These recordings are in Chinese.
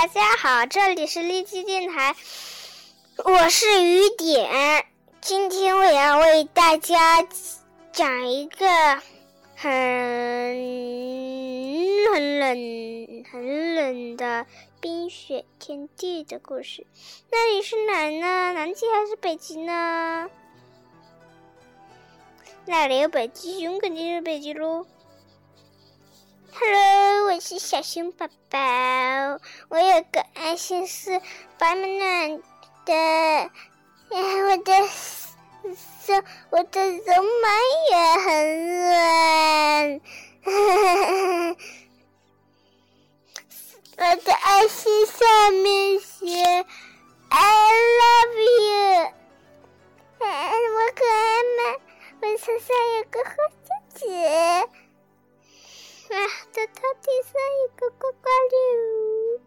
大家好，这里是荔枝电台，我是雨点。今天我要为大家讲一个很很冷、很冷的冰雪天地的故事。那里是哪呢？南极还是北极呢？那里有北极熊，肯定是北极喽。Hello，我是小熊宝宝，我有个爱心是白暖暖的，我的手，我的绒毛也很软，我的爱心上面写 I love you，我可爱吗？我身上有个红戒指。啊，在头顶上一个呱呱溜，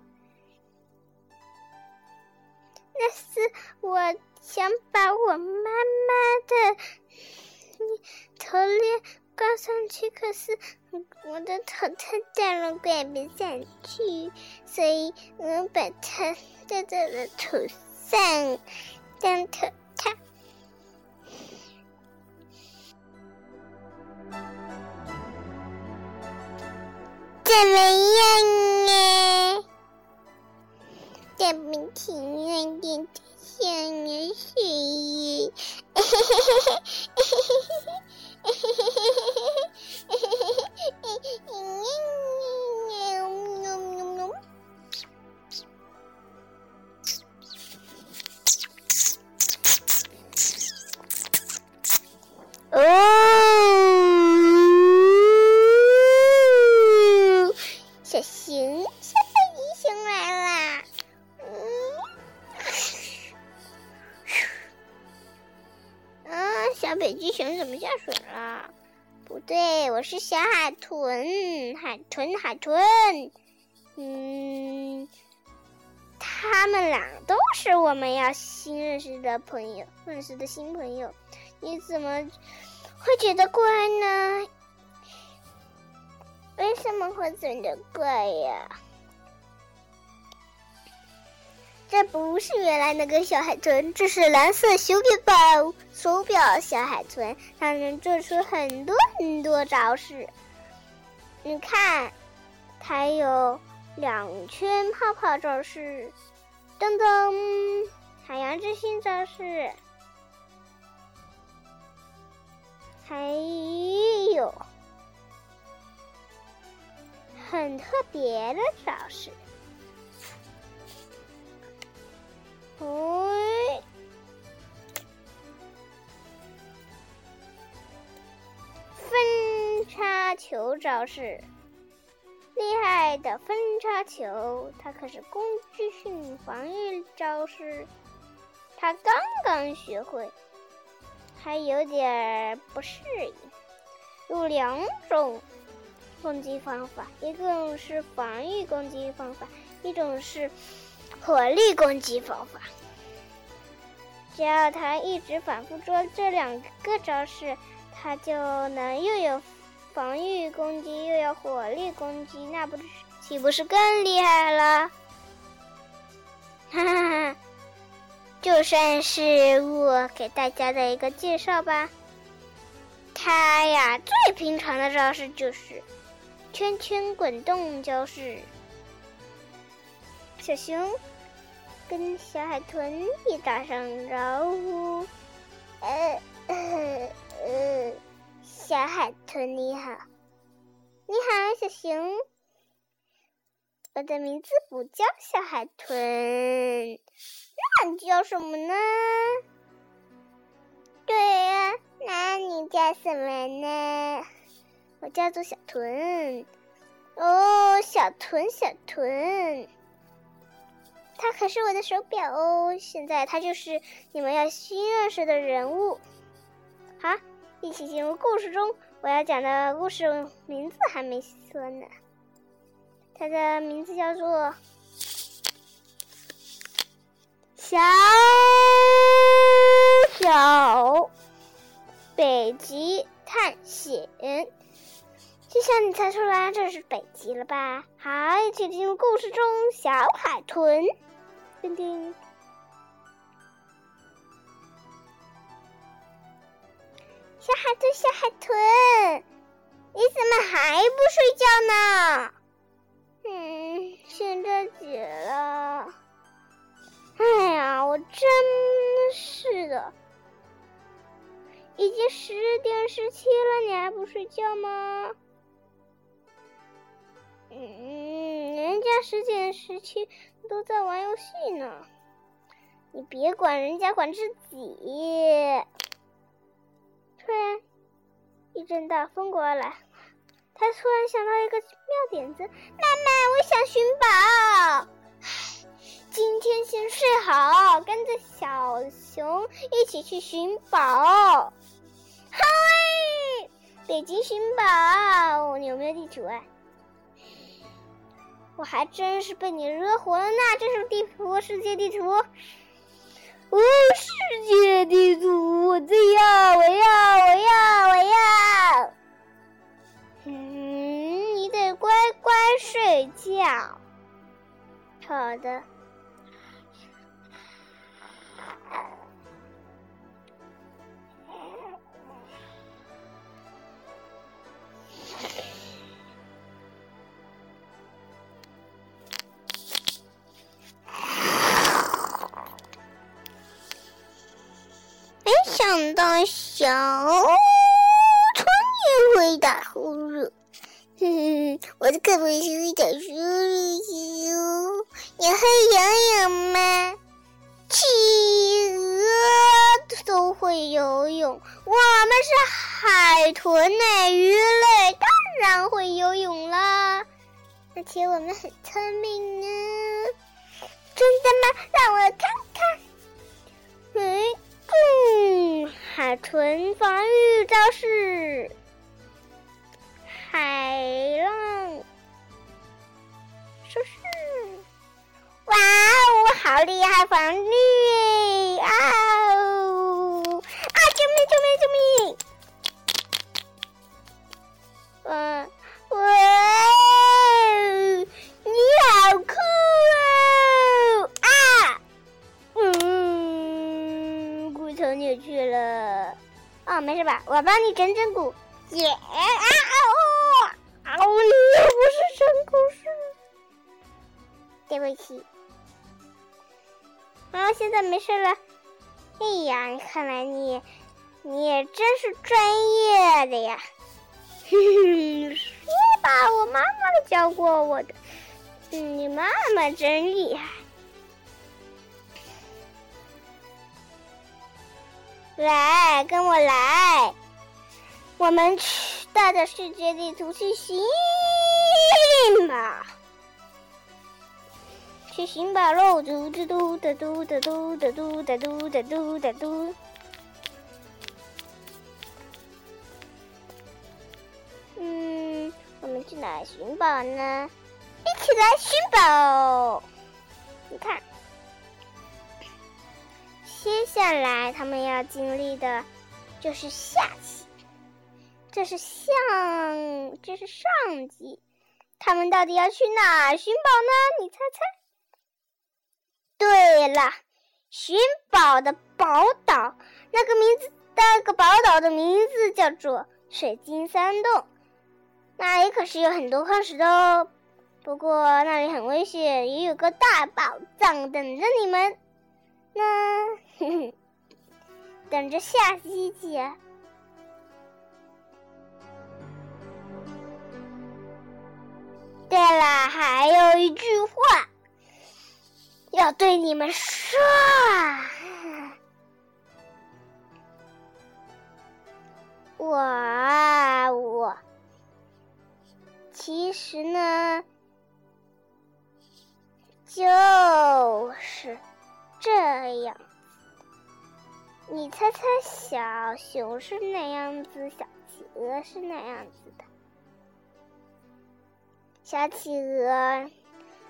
那是我想把我妈妈的头链挂上去，可是我的头太大了，挂不上去，所以我把它戴在了头上。当头小熊，小北极熊来啦！嗯，啊，小北极熊怎么下水了？不对，我是小海豚，海豚，海豚。嗯，他们俩都是我们要新认识的朋友，认识的新朋友。你怎么会觉得怪呢？为什么会觉得怪呀？这不是原来那个小海豚，这是蓝色手表手表小海豚，它能做出很多很多招式。你看，它有两圈泡泡招式，噔噔，海洋之心招式，还有。很特别的招式，哎，分叉球招式，厉害的分叉球，它可是攻击性防御招式，他刚刚学会，还有点不适应，有两种。攻击方法，一种是防御攻击方法，一种是火力攻击方法。只要他一直反复做这两个招式，他就能又有防御攻击，又有火力攻击，那不岂不是更厉害了？哈哈哈！就算是我给大家的一个介绍吧。他呀，最平常的招式就是。圈圈滚动招式，小熊跟小海豚也打声招呼。呃呃，小海豚你好，你好，小熊。我的名字不叫小海豚，那你叫什么呢？对呀，那你叫什么呢？我叫做小豚，哦，小豚，小豚，它可是我的手表哦。现在它就是你们要新认识的人物。好，一起进入故事中。我要讲的故事名字还没说呢，它的名字叫做《小小北极探险》。就像你猜出来这是北极了吧？好，一起进入故事中，小海豚。叮叮，小海豚，小海豚，你怎么还不睡觉呢？嗯，现在几了？哎呀，我真是的，已经十点十七了，你还不睡觉吗？嗯，人家十点十七都在玩游戏呢，你别管人家，管自己。突然，一阵大风刮来，他突然想到一个妙点子：妈妈，我想寻宝。今天先睡好，跟着小熊一起去寻宝。嗨，北极寻宝，你有没有地图啊？我还真是被你惹火了呢！这是地图，世界地图。哦，世界地图，我最要，我要，我要，我要。嗯，你得乖乖睡觉。好的。小春也会打呼噜，哼，我可不可以会打呼噜？你会游泳吗？企鹅都会游泳，我们是海豚呢，鱼类当然会游泳啦，而且我们很聪明呢。真的吗？让我看纯防御招式，海浪收势！哇哦，好厉害，防御！吧？我帮你整整骨。耶啊哦！啊，你又不是整骨师，对不起。啊，现在没事了。哎呀，看来你你也真是专业的呀。哼哼，说吧，我妈妈教过我的。你妈妈真厉害。来，跟我来，我们去带着世界地图去寻吧，去寻宝喽！嘟嘟嘟的嘟的嘟的嘟的嘟的嘟的嘟。嗯，我们去哪寻宝呢？一起来寻宝！你看。接下来他们要经历的，就是下集。这是上，这是上集。他们到底要去哪寻宝呢？你猜猜。对了，寻宝的宝岛，那个名字，那个宝岛的名字叫做水晶山洞。那里可是有很多矿石的哦。不过那里很危险，也有个大宝藏等着你们。那。等着下期见。对了，还有一句话要对你们说。我啊，我其实呢，就是这样。你猜猜，小熊是那样子？小企鹅是那样子的？小企鹅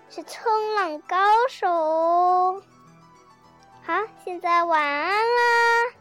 是冲浪高手。好，现在晚安啦。